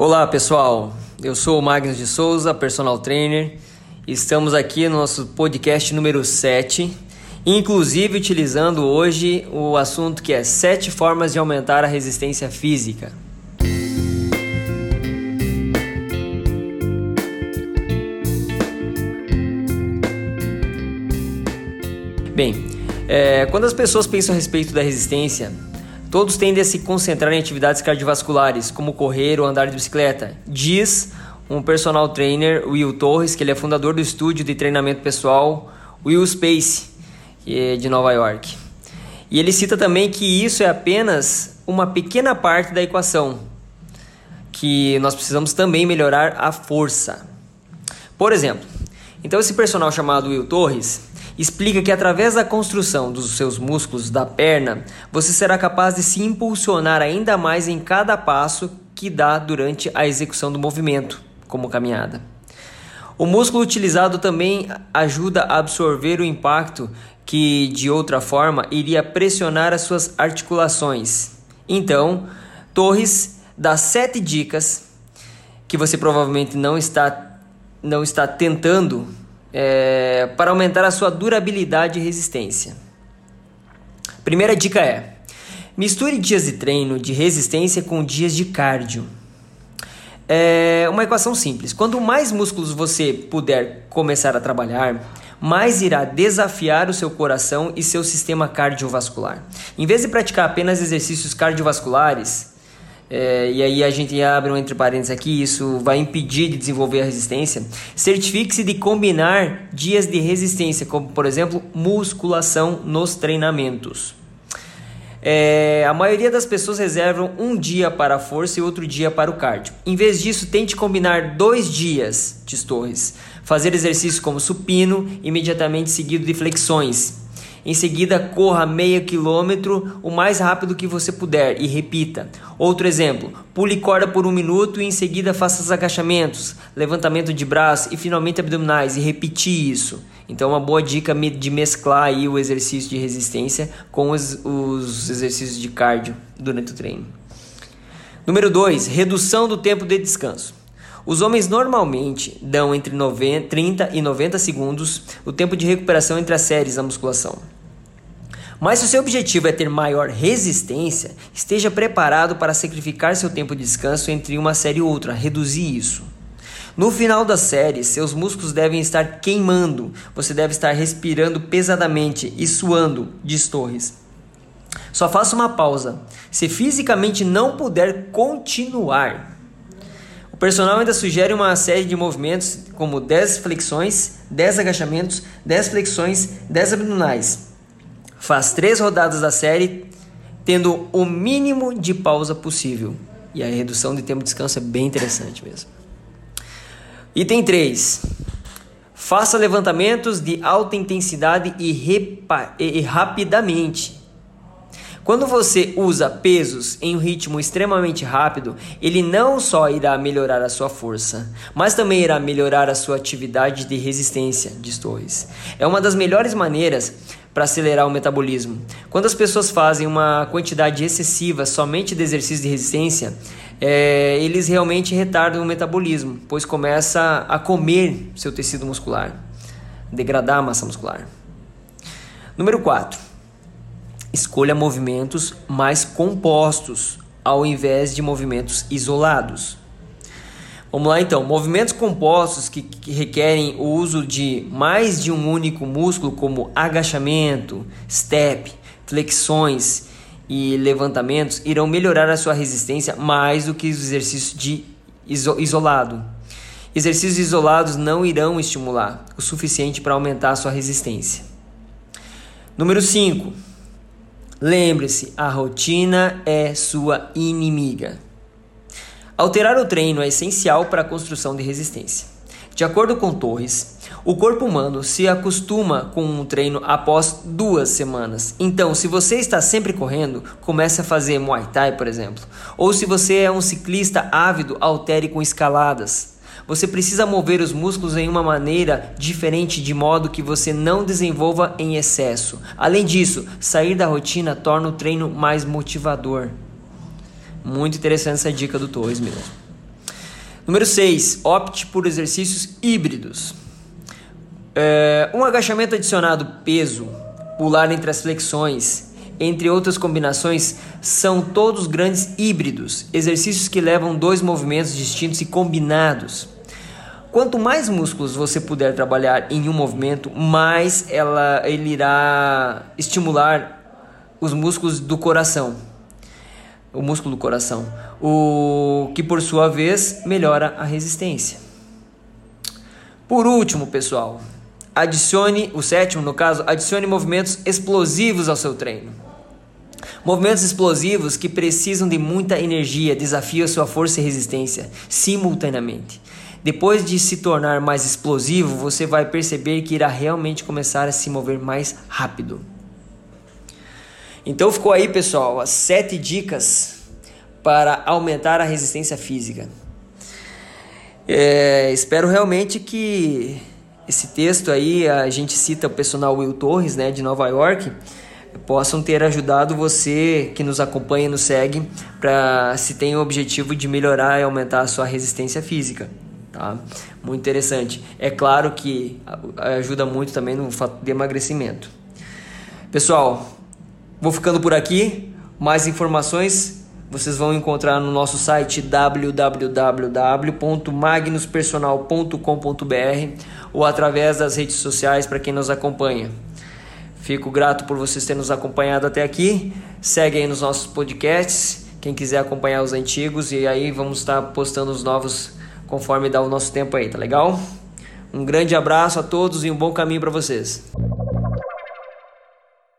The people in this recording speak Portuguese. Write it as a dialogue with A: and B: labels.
A: Olá pessoal, eu sou o Magnus de Souza, personal trainer. Estamos aqui no nosso podcast número 7, inclusive utilizando hoje o assunto que é 7 formas de aumentar a resistência física. Bem, é, quando as pessoas pensam a respeito da resistência, Todos tendem a se concentrar em atividades cardiovasculares, como correr ou andar de bicicleta, diz um personal trainer, Will Torres, que ele é fundador do estúdio de treinamento pessoal Will Space, é de Nova York. E ele cita também que isso é apenas uma pequena parte da equação, que nós precisamos também melhorar a força. Por exemplo, então esse personal chamado Will Torres, explica que através da construção dos seus músculos da perna, você será capaz de se impulsionar ainda mais em cada passo que dá durante a execução do movimento, como caminhada. O músculo utilizado também ajuda a absorver o impacto que de outra forma iria pressionar as suas articulações. Então, Torres dá sete dicas que você provavelmente não está não está tentando é, para aumentar a sua durabilidade e resistência. Primeira dica é: misture dias de treino de resistência com dias de cardio. É uma equação simples. Quanto mais músculos você puder começar a trabalhar, mais irá desafiar o seu coração e seu sistema cardiovascular. Em vez de praticar apenas exercícios cardiovasculares, é, e aí a gente abre um entre parênteses aqui, isso vai impedir de desenvolver a resistência. Certifique-se de combinar dias de resistência, como por exemplo musculação nos treinamentos. É, a maioria das pessoas reservam um dia para a força e outro dia para o cardio. Em vez disso, tente combinar dois dias de torres. Fazer exercícios como supino, imediatamente seguido de flexões em seguida, corra meio quilômetro o mais rápido que você puder e repita. Outro exemplo: pule corda por um minuto e em seguida faça os agachamentos, levantamento de braço e finalmente abdominais e repetir isso. Então, uma boa dica de mesclar aí o exercício de resistência com os, os exercícios de cardio durante o treino. Número 2: redução do tempo de descanso. Os homens normalmente dão entre 90, 30 e 90 segundos o tempo de recuperação entre as séries da musculação. Mas se o seu objetivo é ter maior resistência, esteja preparado para sacrificar seu tempo de descanso entre uma série e outra, reduzir isso. No final da série, seus músculos devem estar queimando, você deve estar respirando pesadamente e suando, diz Torres. Só faça uma pausa. Se fisicamente não puder continuar, o personal ainda sugere uma série de movimentos como 10 flexões, 10 agachamentos, 10 flexões, 10 abdominais. Faz três rodadas da série, tendo o mínimo de pausa possível. E a redução de tempo de descanso é bem interessante mesmo. Item 3. Faça levantamentos de alta intensidade e, e rapidamente. Quando você usa pesos em um ritmo extremamente rápido, ele não só irá melhorar a sua força, mas também irá melhorar a sua atividade de resistência, diz Torres. É uma das melhores maneiras para acelerar o metabolismo. Quando as pessoas fazem uma quantidade excessiva somente de exercício de resistência, é, eles realmente retardam o metabolismo, pois começa a comer seu tecido muscular, degradar a massa muscular. Número 4 Escolha movimentos mais compostos ao invés de movimentos isolados. Vamos lá então, movimentos compostos que, que, requerem o uso de mais de um único músculo, como agachamento, step, flexões e levantamentos, irão melhorar a sua resistência mais do que os exercícios de iso isolado. Exercícios isolados não irão estimular o suficiente para aumentar a sua resistência. Número 5 Lembre-se, a rotina é sua inimiga. Alterar o treino é essencial para a construção de resistência. De acordo com Torres, o corpo humano se acostuma com um treino após duas semanas. Então, se você está sempre correndo, comece a fazer Muay Thai, por exemplo. Ou se você é um ciclista ávido, altere com escaladas. Você precisa mover os músculos em uma maneira diferente de modo que você não desenvolva em excesso. Além disso, sair da rotina torna o treino mais motivador. Muito interessante essa dica do Torres mesmo. Número 6. Opte por exercícios híbridos. É, um agachamento adicionado peso, pular entre as flexões, entre outras combinações, são todos grandes híbridos, exercícios que levam dois movimentos distintos e combinados. Quanto mais músculos você puder trabalhar em um movimento, mais ela, ele irá estimular os músculos do coração, o músculo do coração, o que por sua vez melhora a resistência. Por último, pessoal, adicione o sétimo, no caso, adicione movimentos explosivos ao seu treino. Movimentos explosivos que precisam de muita energia desafiam sua força e resistência simultaneamente. Depois de se tornar mais explosivo, você vai perceber que irá realmente começar a se mover mais rápido. Então ficou aí, pessoal, as sete dicas para aumentar a resistência física. É, espero realmente que esse texto aí, a gente cita o personal Will Torres, né, de Nova York, possam ter ajudado você que nos acompanha e nos segue para se tem o objetivo de melhorar e aumentar a sua resistência física. Tá? Muito interessante. É claro que ajuda muito também no fato de emagrecimento. Pessoal, vou ficando por aqui. Mais informações vocês vão encontrar no nosso site www.magnuspersonal.com.br ou através das redes sociais para quem nos acompanha. Fico grato por vocês terem nos acompanhado até aqui. Segue aí nos nossos podcasts. Quem quiser acompanhar os antigos e aí vamos estar postando os novos conforme dá o nosso tempo aí, tá legal? Um grande abraço a todos e um bom caminho para vocês.